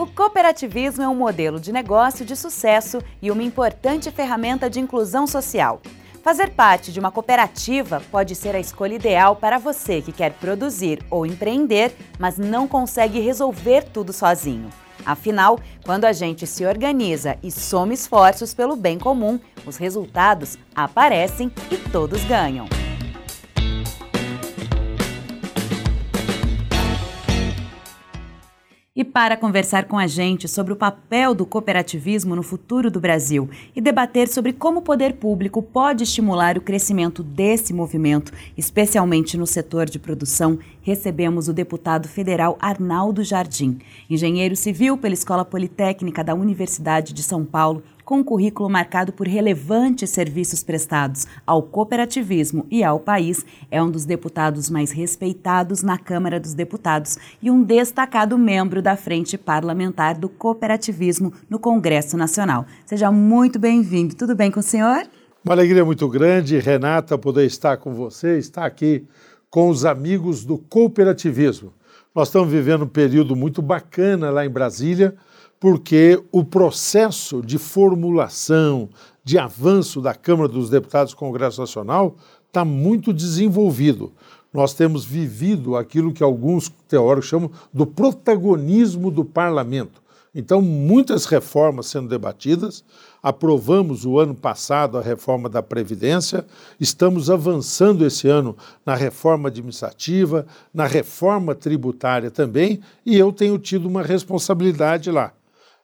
O cooperativismo é um modelo de negócio de sucesso e uma importante ferramenta de inclusão social. Fazer parte de uma cooperativa pode ser a escolha ideal para você que quer produzir ou empreender, mas não consegue resolver tudo sozinho. Afinal, quando a gente se organiza e soma esforços pelo bem comum, os resultados aparecem e todos ganham. E para conversar com a gente sobre o papel do cooperativismo no futuro do Brasil e debater sobre como o poder público pode estimular o crescimento desse movimento, especialmente no setor de produção, recebemos o deputado federal Arnaldo Jardim, engenheiro civil pela Escola Politécnica da Universidade de São Paulo, com um currículo marcado por relevantes serviços prestados ao cooperativismo e ao país, é um dos deputados mais respeitados na Câmara dos Deputados e um destacado membro da Frente Parlamentar do Cooperativismo no Congresso Nacional. Seja muito bem-vindo. Tudo bem com o senhor? Uma alegria muito grande, Renata, poder estar com você, estar aqui com os amigos do cooperativismo. Nós estamos vivendo um período muito bacana lá em Brasília porque o processo de formulação, de avanço da Câmara dos Deputados do Congresso Nacional está muito desenvolvido. Nós temos vivido aquilo que alguns teóricos chamam do protagonismo do parlamento. Então, muitas reformas sendo debatidas. Aprovamos o ano passado a reforma da Previdência, estamos avançando esse ano na reforma administrativa, na reforma tributária também, e eu tenho tido uma responsabilidade lá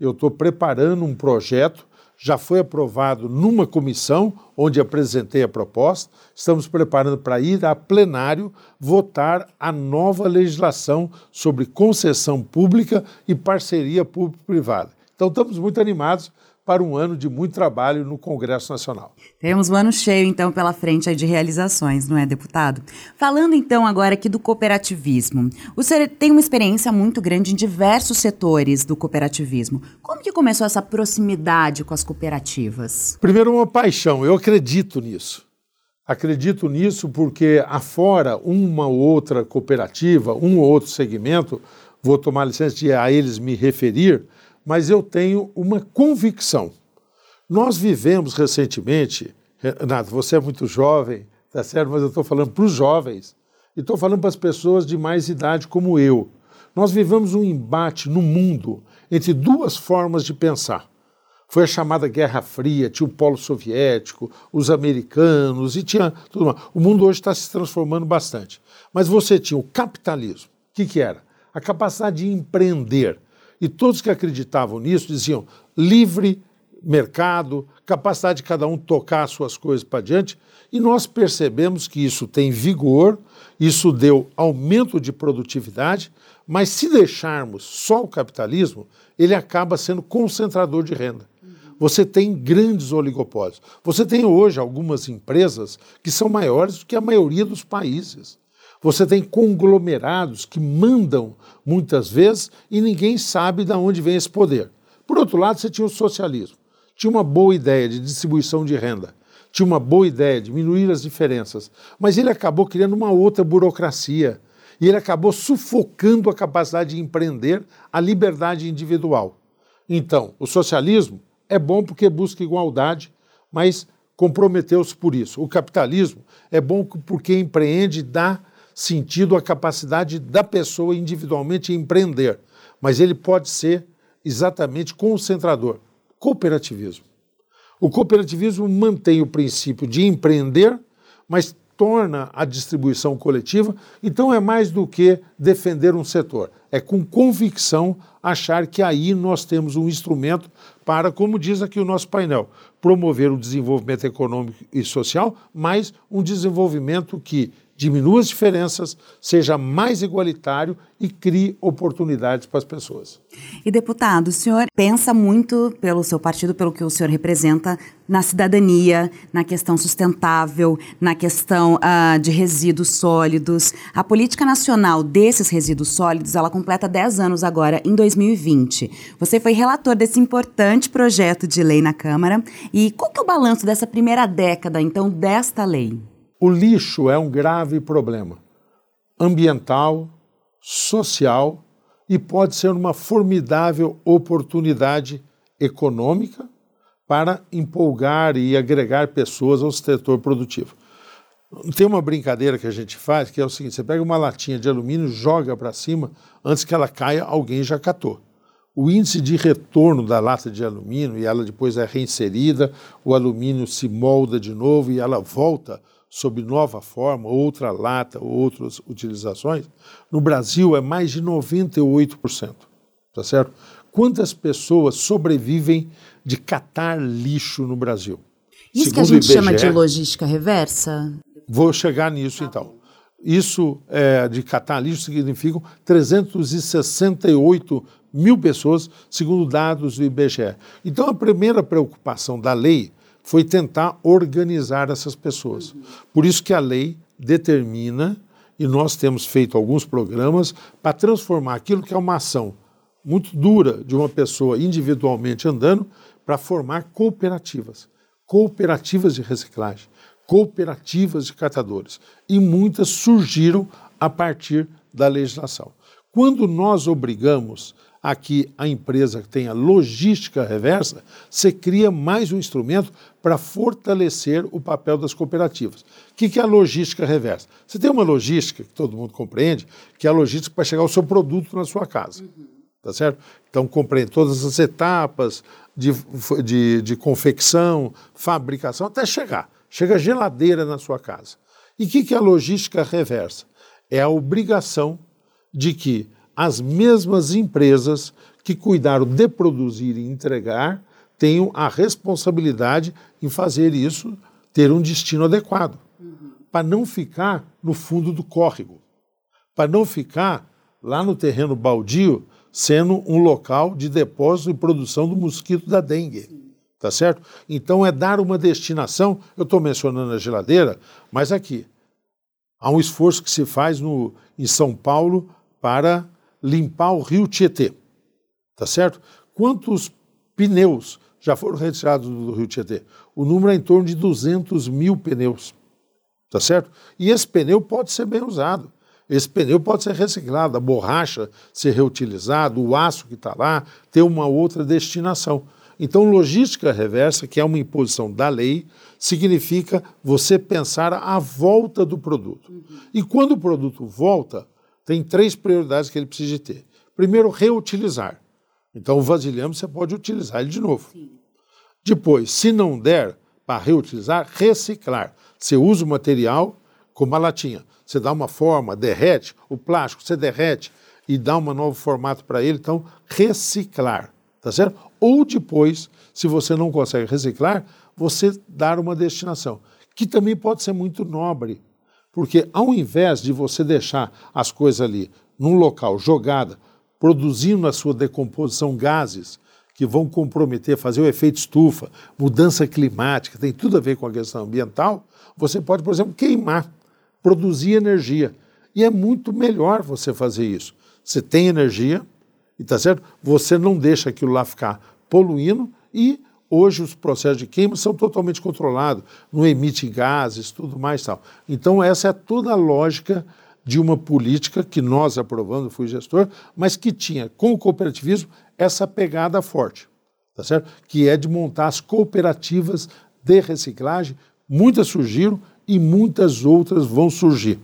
eu estou preparando um projeto, já foi aprovado numa comissão, onde apresentei a proposta. Estamos preparando para ir a plenário votar a nova legislação sobre concessão pública e parceria público-privada. Então, estamos muito animados para um ano de muito trabalho no Congresso Nacional. Temos um ano cheio, então, pela frente de realizações, não é, deputado? Falando, então, agora aqui do cooperativismo. O senhor tem uma experiência muito grande em diversos setores do cooperativismo. Como que começou essa proximidade com as cooperativas? Primeiro, uma paixão. Eu acredito nisso. Acredito nisso porque, afora uma ou outra cooperativa, um ou outro segmento, vou tomar licença de a eles me referir, mas eu tenho uma convicção. Nós vivemos recentemente, Renato, você é muito jovem, tá certo? Mas eu estou falando para os jovens e estou falando para as pessoas de mais idade como eu. Nós vivemos um embate no mundo entre duas formas de pensar. Foi a chamada Guerra Fria, tinha o Polo Soviético, os americanos e tinha tudo mais. O mundo hoje está se transformando bastante. Mas você tinha o capitalismo. O que, que era? A capacidade de empreender e todos que acreditavam nisso diziam livre mercado, capacidade de cada um tocar as suas coisas para diante, e nós percebemos que isso tem vigor, isso deu aumento de produtividade, mas se deixarmos só o capitalismo, ele acaba sendo concentrador de renda. Você tem grandes oligopólios. Você tem hoje algumas empresas que são maiores do que a maioria dos países. Você tem conglomerados que mandam muitas vezes e ninguém sabe de onde vem esse poder. Por outro lado, você tinha o socialismo. Tinha uma boa ideia de distribuição de renda, tinha uma boa ideia de diminuir as diferenças, mas ele acabou criando uma outra burocracia e ele acabou sufocando a capacidade de empreender, a liberdade individual. Então, o socialismo é bom porque busca igualdade, mas comprometeu-se por isso. O capitalismo é bom porque empreende, dá sentido a capacidade da pessoa individualmente empreender, mas ele pode ser exatamente concentrador. Cooperativismo. O cooperativismo mantém o princípio de empreender, mas torna a distribuição coletiva, então é mais do que defender um setor, é com convicção achar que aí nós temos um instrumento para, como diz aqui o nosso painel, promover o desenvolvimento econômico e social, mas um desenvolvimento que diminua as diferenças, seja mais igualitário e crie oportunidades para as pessoas. E deputado, o senhor pensa muito pelo seu partido, pelo que o senhor representa, na cidadania, na questão sustentável, na questão uh, de resíduos sólidos. A política nacional desses resíduos sólidos, ela completa 10 anos agora, em 2020. Você foi relator desse importante projeto de lei na Câmara. E qual que é o balanço dessa primeira década, então, desta lei? O lixo é um grave problema ambiental, social e pode ser uma formidável oportunidade econômica para empolgar e agregar pessoas ao setor produtivo. Tem uma brincadeira que a gente faz que é o seguinte: você pega uma latinha de alumínio, joga para cima, antes que ela caia, alguém já catou. O índice de retorno da lata de alumínio e ela depois é reinserida, o alumínio se molda de novo e ela volta sob nova forma, outra lata, outras utilizações, no Brasil é mais de 98%. Tá certo? Quantas pessoas sobrevivem de catar lixo no Brasil? Isso Segundo que a gente IBGE, chama de logística reversa? Vou chegar nisso então. Isso é, de catar lixo significam 368 mil pessoas, segundo dados do IBGE. Então, a primeira preocupação da lei foi tentar organizar essas pessoas. Por isso que a lei determina, e nós temos feito alguns programas, para transformar aquilo que é uma ação muito dura de uma pessoa individualmente andando, para formar cooperativas. Cooperativas de reciclagem cooperativas de catadores. E muitas surgiram a partir da legislação. Quando nós obrigamos a que a empresa tenha logística reversa, você cria mais um instrumento para fortalecer o papel das cooperativas. O que é a logística reversa? Você tem uma logística que todo mundo compreende, que é a logística para chegar o seu produto na sua casa. Uhum. Tá certo? Então compreende todas as etapas de, de, de confecção, fabricação, até chegar. Chega geladeira na sua casa. E o que, que é a logística reversa? É a obrigação de que as mesmas empresas que cuidaram de produzir e entregar tenham a responsabilidade em fazer isso ter um destino adequado, uhum. para não ficar no fundo do córrego, para não ficar lá no terreno baldio sendo um local de depósito e produção do mosquito da dengue. Sim tá certo? Então é dar uma destinação. Eu estou mencionando a geladeira, mas aqui há um esforço que se faz no, em São Paulo para limpar o rio Tietê, tá certo? Quantos pneus já foram retirados do rio Tietê? O número é em torno de 200 mil pneus, tá certo? E esse pneu pode ser bem usado. Esse pneu pode ser reciclado, a borracha ser reutilizada, o aço que está lá ter uma outra destinação. Então, logística reversa, que é uma imposição da lei, significa você pensar a volta do produto. E quando o produto volta, tem três prioridades que ele precisa ter. Primeiro, reutilizar. Então, o vasilhame você pode utilizar ele de novo. Sim. Depois, se não der para reutilizar, reciclar. Você usa o material como a latinha. Você dá uma forma, derrete, o plástico você derrete e dá um novo formato para ele. Então, reciclar tá certo? Ou depois, se você não consegue reciclar, você dar uma destinação, que também pode ser muito nobre, porque ao invés de você deixar as coisas ali num local jogada, produzindo na sua decomposição gases que vão comprometer, fazer o efeito estufa, mudança climática, tem tudo a ver com a questão ambiental, você pode, por exemplo, queimar, produzir energia. E é muito melhor você fazer isso. Você tem energia, e tá certo? Você não deixa aquilo lá ficar poluindo e hoje os processos de queima são totalmente controlados, não emite gases, tudo mais tal. Então essa é toda a lógica de uma política que nós aprovamos, fui gestor, mas que tinha com o cooperativismo essa pegada forte, tá certo? Que é de montar as cooperativas de reciclagem, muitas surgiram e muitas outras vão surgir.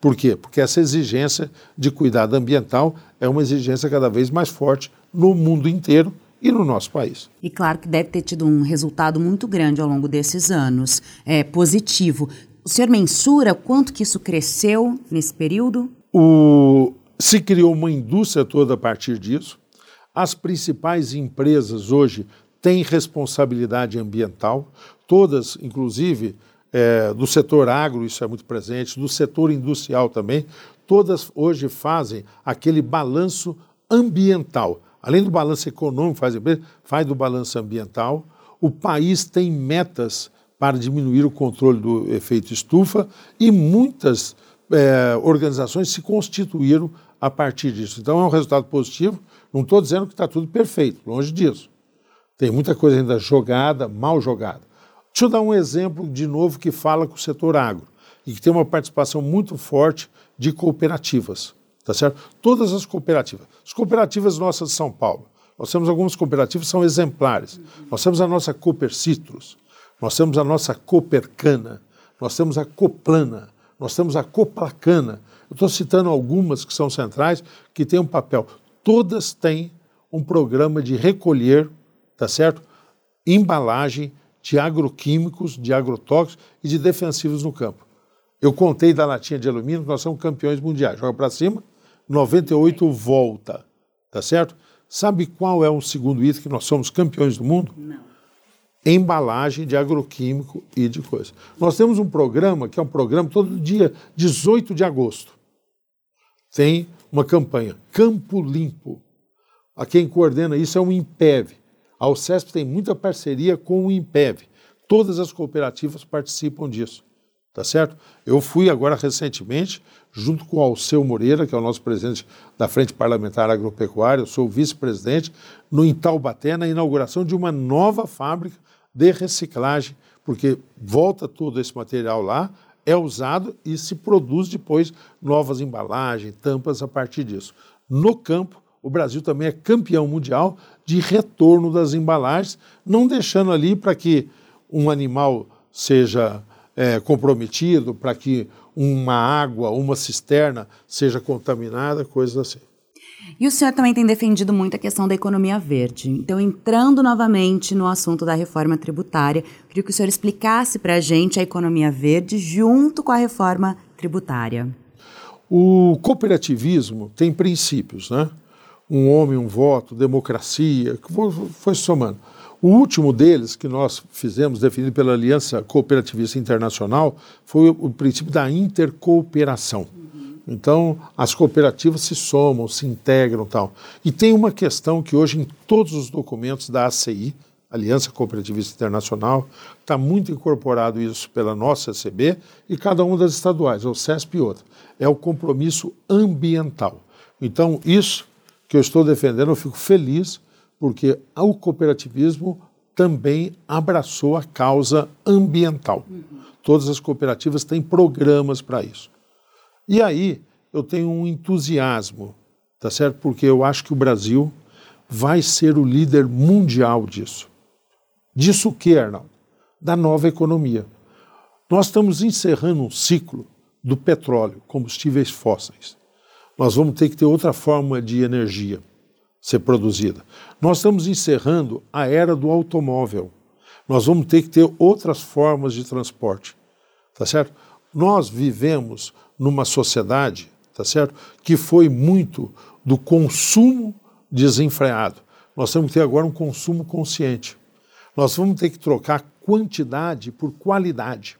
Por quê? Porque essa exigência de cuidado ambiental é uma exigência cada vez mais forte no mundo inteiro e no nosso país. E claro que deve ter tido um resultado muito grande ao longo desses anos, é positivo. O senhor mensura quanto que isso cresceu nesse período? O... Se criou uma indústria toda a partir disso. As principais empresas hoje têm responsabilidade ambiental, todas, inclusive, é, do setor agro, isso é muito presente, do setor industrial também, todas hoje fazem aquele balanço ambiental. Além do balanço econômico, faz, faz do balanço ambiental. O país tem metas para diminuir o controle do efeito estufa e muitas é, organizações se constituíram a partir disso. Então é um resultado positivo. Não estou dizendo que está tudo perfeito, longe disso. Tem muita coisa ainda jogada, mal jogada. Deixa eu dar um exemplo de novo que fala com o setor agro e que tem uma participação muito forte de cooperativas, tá certo? Todas as cooperativas. As cooperativas nossas de São Paulo. Nós temos algumas cooperativas que são exemplares. Nós temos a nossa Cooper Citrus, nós temos a nossa Cooper Cana, nós temos a Coplana, nós temos a Coplacana. Eu estou citando algumas que são centrais, que têm um papel. Todas têm um programa de recolher, tá certo? Embalagem de agroquímicos, de agrotóxicos e de defensivos no campo. Eu contei da latinha de alumínio, nós somos campeões mundiais. Joga para cima, 98 volta, tá certo? Sabe qual é o segundo item que nós somos campeões do mundo? Não. Embalagem de agroquímico e de coisa. Nós temos um programa que é um programa todo dia 18 de agosto. Tem uma campanha, Campo Limpo. A quem coordena isso é o IMPEV. A UCESP tem muita parceria com o IMPEV. Todas as cooperativas participam disso tá certo? Eu fui agora recentemente, junto com o Alceu Moreira, que é o nosso presidente da Frente Parlamentar Agropecuária, eu sou vice-presidente, no Intaubaté, na inauguração de uma nova fábrica de reciclagem, porque volta todo esse material lá, é usado e se produz depois novas embalagens, tampas a partir disso. No campo, o Brasil também é campeão mundial de retorno das embalagens, não deixando ali para que um animal seja é, comprometido, para que uma água, uma cisterna seja contaminada, coisas assim. E o senhor também tem defendido muito a questão da economia verde. Então, entrando novamente no assunto da reforma tributária, queria que o senhor explicasse para a gente a economia verde junto com a reforma tributária. O cooperativismo tem princípios, né? Um homem, um voto, democracia, que foi somando. O último deles, que nós fizemos, definido pela Aliança Cooperativista Internacional, foi o princípio da intercooperação. Então, as cooperativas se somam, se integram tal. E tem uma questão que hoje, em todos os documentos da ACI, Aliança Cooperativista Internacional, está muito incorporado isso pela nossa CB e cada uma das estaduais, ou CESP e outra. É o compromisso ambiental. Então, isso que eu estou defendendo, eu fico feliz porque o cooperativismo também abraçou a causa ambiental. Todas as cooperativas têm programas para isso. E aí eu tenho um entusiasmo, tá certo? Porque eu acho que o Brasil vai ser o líder mundial disso. Disso o que, Arnaldo? Da nova economia. Nós estamos encerrando um ciclo do petróleo, combustíveis fósseis. Nós vamos ter que ter outra forma de energia ser produzida. Nós estamos encerrando a era do automóvel. Nós vamos ter que ter outras formas de transporte, tá certo? Nós vivemos numa sociedade, tá certo, que foi muito do consumo desenfreado. Nós temos que ter agora um consumo consciente. Nós vamos ter que trocar quantidade por qualidade,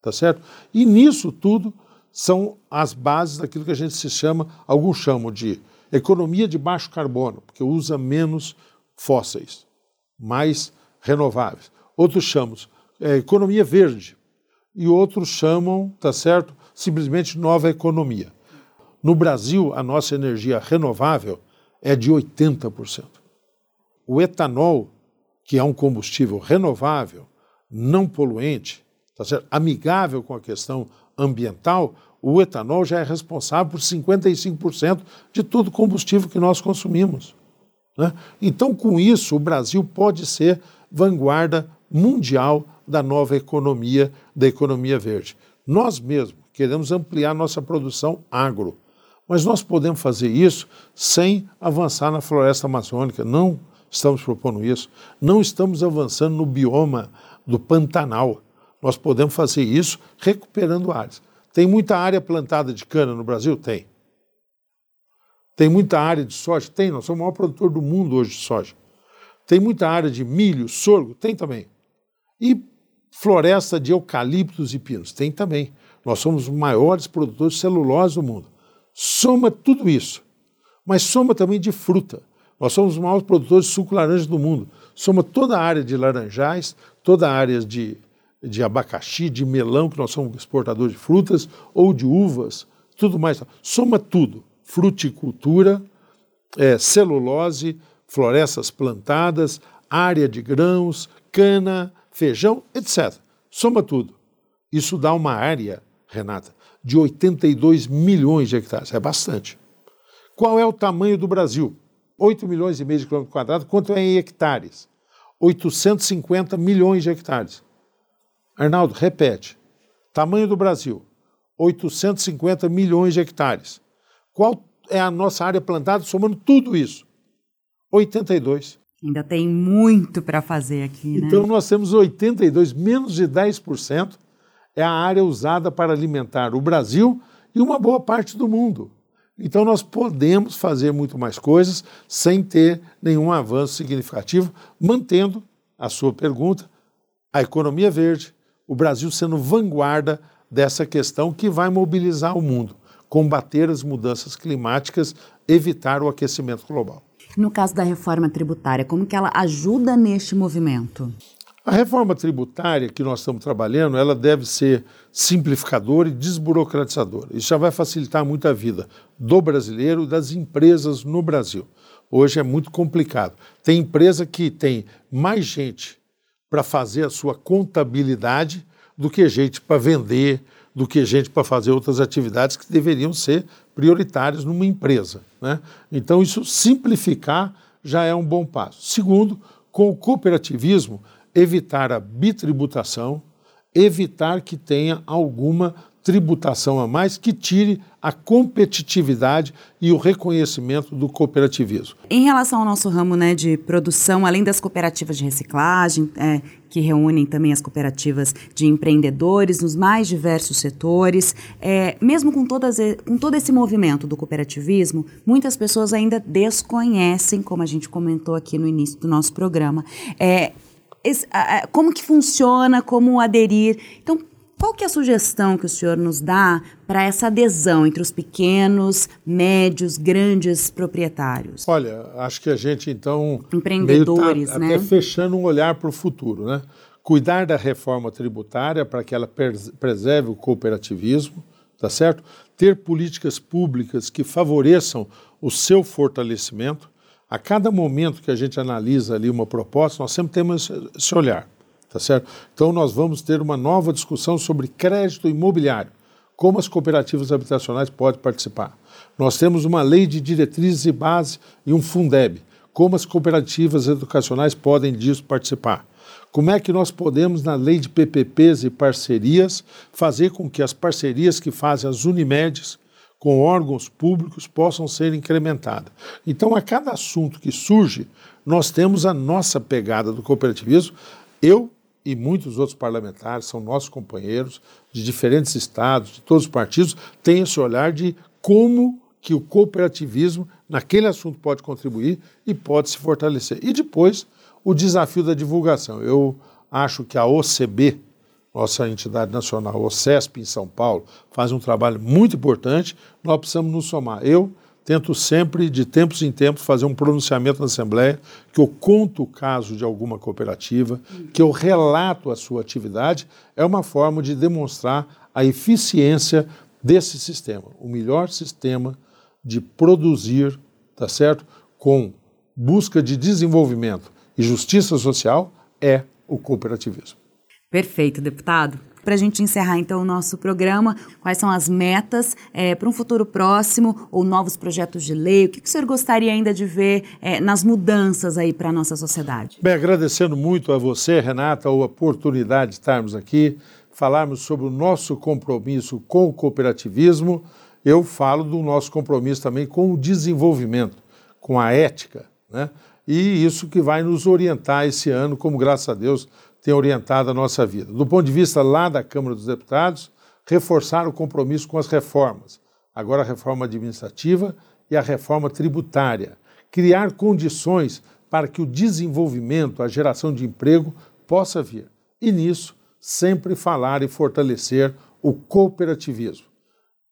tá certo? E nisso tudo são as bases daquilo que a gente se chama, alguns chamam de Economia de baixo carbono, porque usa menos fósseis, mais renováveis. Outros chamam é, economia verde e outros chamam, tá certo, simplesmente nova economia. No Brasil, a nossa energia renovável é de 80%. O etanol, que é um combustível renovável, não poluente, tá certo? amigável com a questão ambiental, o etanol já é responsável por 55% de todo o combustível que nós consumimos. Né? Então, com isso, o Brasil pode ser vanguarda mundial da nova economia, da economia verde. Nós mesmos queremos ampliar nossa produção agro, mas nós podemos fazer isso sem avançar na floresta amazônica. Não estamos propondo isso. Não estamos avançando no bioma do Pantanal. Nós podemos fazer isso recuperando áreas. Tem muita área plantada de cana no Brasil? Tem. Tem muita área de soja? Tem. Nós somos o maior produtor do mundo hoje de soja. Tem muita área de milho, sorgo? Tem também. E floresta de eucaliptos e pinos? Tem também. Nós somos os maiores produtores de celulose do mundo. Soma tudo isso, mas soma também de fruta. Nós somos os maiores produtores de suco laranja do mundo. Soma toda a área de laranjais, toda a área de de abacaxi, de melão, que nós somos exportadores de frutas, ou de uvas, tudo mais. Soma tudo: fruticultura, é, celulose, florestas plantadas, área de grãos, cana, feijão, etc. Soma tudo. Isso dá uma área, Renata, de 82 milhões de hectares. É bastante. Qual é o tamanho do Brasil? 8 milhões e meio de quilômetros quadrados, quanto é em hectares? 850 milhões de hectares. Arnaldo, repete. Tamanho do Brasil, 850 milhões de hectares. Qual é a nossa área plantada somando tudo isso? 82. Ainda tem muito para fazer aqui, né? Então nós temos 82, menos de 10% é a área usada para alimentar o Brasil e uma boa parte do mundo. Então nós podemos fazer muito mais coisas sem ter nenhum avanço significativo, mantendo a sua pergunta, a economia verde, o Brasil sendo vanguarda dessa questão que vai mobilizar o mundo, combater as mudanças climáticas, evitar o aquecimento global. No caso da reforma tributária, como que ela ajuda neste movimento? A reforma tributária que nós estamos trabalhando, ela deve ser simplificadora e desburocratizadora. Isso já vai facilitar muito a vida do brasileiro e das empresas no Brasil. Hoje é muito complicado. Tem empresa que tem mais gente para fazer a sua contabilidade do que gente para vender, do que gente para fazer outras atividades que deveriam ser prioritárias numa empresa. Né? Então, isso simplificar já é um bom passo. Segundo, com o cooperativismo, evitar a bitributação, evitar que tenha alguma tributação a mais que tire a competitividade e o reconhecimento do cooperativismo. Em relação ao nosso ramo né, de produção, além das cooperativas de reciclagem, é, que reúnem também as cooperativas de empreendedores nos mais diversos setores, é, mesmo com, todas, com todo esse movimento do cooperativismo, muitas pessoas ainda desconhecem, como a gente comentou aqui no início do nosso programa, é, como que funciona, como aderir. Então, qual que é a sugestão que o senhor nos dá para essa adesão entre os pequenos, médios, grandes proprietários? Olha, acho que a gente então empreendedores, tá, né? Até fechando um olhar para o futuro, né? Cuidar da reforma tributária para que ela preserve o cooperativismo, tá certo? Ter políticas públicas que favoreçam o seu fortalecimento. A cada momento que a gente analisa ali uma proposta, nós sempre temos esse olhar. Tá certo? Então, nós vamos ter uma nova discussão sobre crédito imobiliário, como as cooperativas habitacionais podem participar. Nós temos uma lei de diretrizes e base e um Fundeb, como as cooperativas educacionais podem disso participar. Como é que nós podemos, na lei de PPPs e parcerias, fazer com que as parcerias que fazem as Unimedes com órgãos públicos possam ser incrementadas? Então, a cada assunto que surge, nós temos a nossa pegada do cooperativismo. Eu e muitos outros parlamentares, são nossos companheiros de diferentes estados, de todos os partidos, têm esse olhar de como que o cooperativismo naquele assunto pode contribuir e pode se fortalecer. E depois, o desafio da divulgação. Eu acho que a OCB, nossa entidade nacional, o CESP em São Paulo, faz um trabalho muito importante, nós precisamos nos somar. Eu tento sempre, de tempos em tempos, fazer um pronunciamento na Assembleia, que eu conto o caso de alguma cooperativa, que eu relato a sua atividade, é uma forma de demonstrar a eficiência desse sistema, o melhor sistema de produzir, tá certo? Com busca de desenvolvimento e justiça social é o cooperativismo. Perfeito, deputado. Para a gente encerrar então o nosso programa, quais são as metas é, para um futuro próximo ou novos projetos de lei? O que, que o senhor gostaria ainda de ver é, nas mudanças aí para a nossa sociedade? Bem, agradecendo muito a você, Renata, a oportunidade de estarmos aqui, falarmos sobre o nosso compromisso com o cooperativismo. Eu falo do nosso compromisso também com o desenvolvimento, com a ética, né? E isso que vai nos orientar esse ano, como graças a Deus tem orientado a nossa vida. Do ponto de vista lá da Câmara dos Deputados, reforçar o compromisso com as reformas, agora a reforma administrativa e a reforma tributária, criar condições para que o desenvolvimento, a geração de emprego possa vir. E nisso, sempre falar e fortalecer o cooperativismo.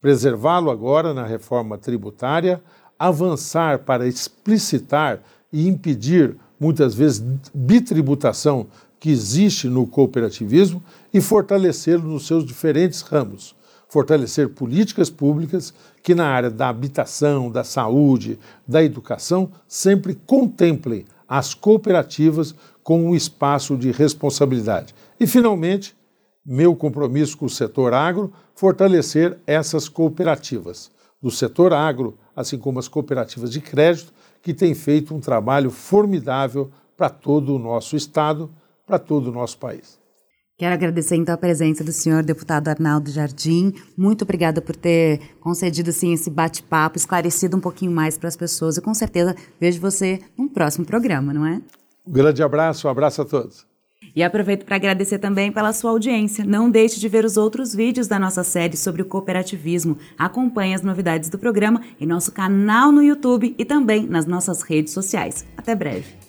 Preservá-lo agora na reforma tributária, avançar para explicitar e impedir, muitas vezes, bitributação que existe no cooperativismo e fortalecê-lo nos seus diferentes ramos. Fortalecer políticas públicas que, na área da habitação, da saúde, da educação, sempre contemplem as cooperativas com um espaço de responsabilidade. E, finalmente, meu compromisso com o setor agro, fortalecer essas cooperativas. do setor agro, assim como as cooperativas de crédito, que têm feito um trabalho formidável para todo o nosso Estado, para todo o nosso país. Quero agradecer então a presença do senhor deputado Arnaldo Jardim. Muito obrigada por ter concedido assim esse bate-papo, esclarecido um pouquinho mais para as pessoas. E com certeza vejo você num próximo programa, não é? Um grande abraço, um abraço a todos. E aproveito para agradecer também pela sua audiência. Não deixe de ver os outros vídeos da nossa série sobre o cooperativismo. Acompanhe as novidades do programa em nosso canal no YouTube e também nas nossas redes sociais. Até breve.